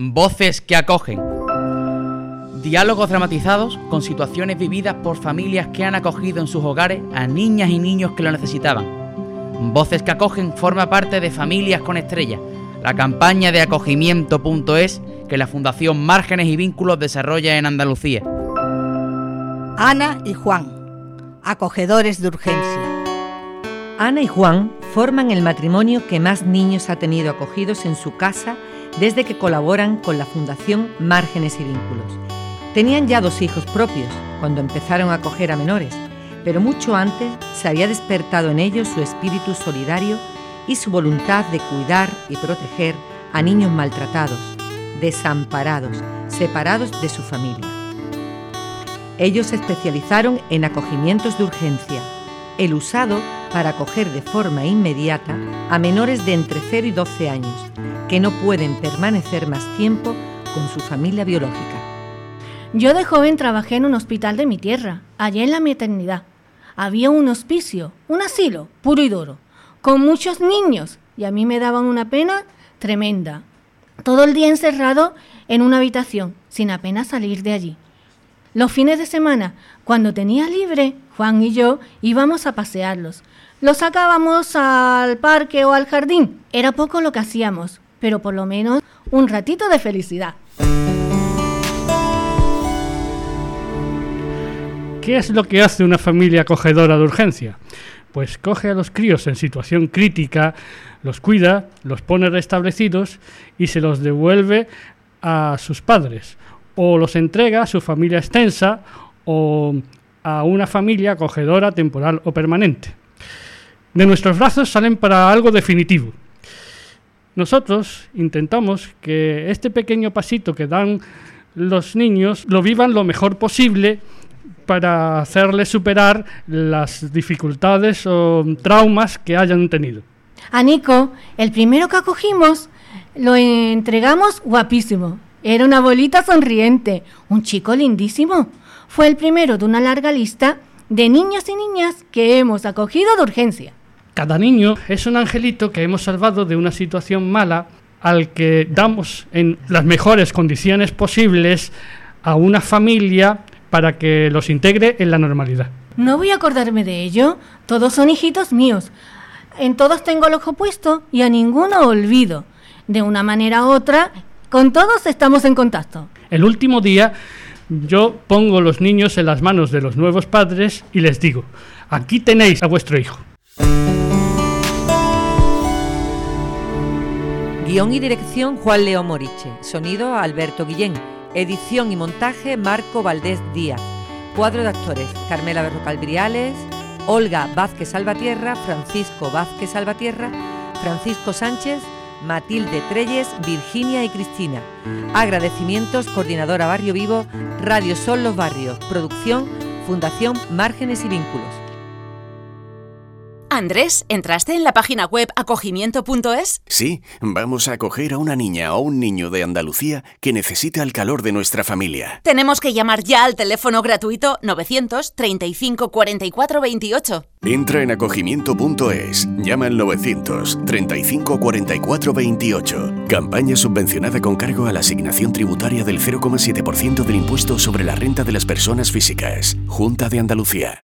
Voces que acogen. Diálogos dramatizados con situaciones vividas por familias que han acogido en sus hogares a niñas y niños que lo necesitaban. Voces que acogen forma parte de Familias con Estrellas, la campaña de acogimiento.es que la Fundación Márgenes y Vínculos desarrolla en Andalucía. Ana y Juan, acogedores de urgencia. Ana y Juan forman el matrimonio que más niños ha tenido acogidos en su casa desde que colaboran con la Fundación Márgenes y Vínculos. Tenían ya dos hijos propios cuando empezaron a acoger a menores, pero mucho antes se había despertado en ellos su espíritu solidario y su voluntad de cuidar y proteger a niños maltratados, desamparados, separados de su familia. Ellos se especializaron en acogimientos de urgencia, el usado para acoger de forma inmediata a menores de entre 0 y 12 años, que no pueden permanecer más tiempo con su familia biológica. Yo de joven trabajé en un hospital de mi tierra, allá en la maternidad. Había un hospicio, un asilo, puro y duro, con muchos niños, y a mí me daban una pena tremenda. Todo el día encerrado en una habitación, sin apenas salir de allí. Los fines de semana, cuando tenía libre, Juan y yo íbamos a pasearlos. Los sacábamos al parque o al jardín. Era poco lo que hacíamos, pero por lo menos un ratito de felicidad. ¿Qué es lo que hace una familia acogedora de urgencia? Pues coge a los críos en situación crítica, los cuida, los pone restablecidos y se los devuelve a sus padres o los entrega a su familia extensa o a una familia acogedora temporal o permanente. De nuestros brazos salen para algo definitivo. Nosotros intentamos que este pequeño pasito que dan los niños lo vivan lo mejor posible para hacerles superar las dificultades o traumas que hayan tenido. A Nico, el primero que acogimos, lo entregamos guapísimo. Era una bolita sonriente, un chico lindísimo. Fue el primero de una larga lista de niños y niñas que hemos acogido de urgencia. Cada niño es un angelito que hemos salvado de una situación mala al que damos en las mejores condiciones posibles a una familia para que los integre en la normalidad. No voy a acordarme de ello. Todos son hijitos míos. En todos tengo el ojo puesto y a ninguno olvido. De una manera u otra, con todos estamos en contacto. El último día yo pongo los niños en las manos de los nuevos padres y les digo, aquí tenéis a vuestro hijo. Guión y dirección Juan Leo Moriche. Sonido Alberto Guillén. Edición y montaje Marco Valdés Díaz. Cuadro de actores Carmela Berrocal Briales, Olga Vázquez Salvatierra, Francisco Vázquez Salvatierra, Francisco Sánchez, Matilde Treyes, Virginia y Cristina. Agradecimientos Coordinadora Barrio Vivo, Radio Sol Los Barrios. Producción Fundación Márgenes y Vínculos. Andrés, ¿entraste en la página web acogimiento.es? Sí, vamos a acoger a una niña o un niño de Andalucía que necesita el calor de nuestra familia. Tenemos que llamar ya al teléfono gratuito 935 44 28. Entra en acogimiento.es, llama al 935 44 28. Campaña subvencionada con cargo a la asignación tributaria del 0,7% del impuesto sobre la renta de las personas físicas. Junta de Andalucía.